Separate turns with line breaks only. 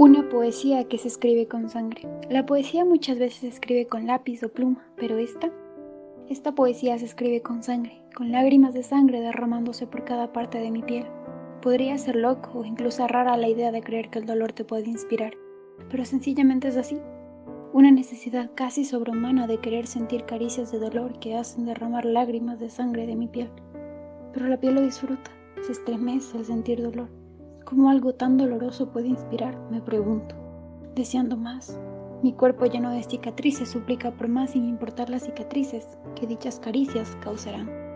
Una poesía que se escribe con sangre. La poesía muchas veces se escribe con lápiz o pluma, pero esta, esta poesía se escribe con sangre, con lágrimas de sangre derramándose por cada parte de mi piel. Podría ser loco o incluso rara la idea de creer que el dolor te puede inspirar, pero sencillamente es así. Una necesidad casi sobrehumana de querer sentir caricias de dolor que hacen derramar lágrimas de sangre de mi piel. Pero la piel lo disfruta, se estremece al sentir dolor. ¿Cómo algo tan doloroso puede inspirar? Me pregunto, deseando más. Mi cuerpo lleno de cicatrices suplica por más sin importar las cicatrices que dichas caricias causarán.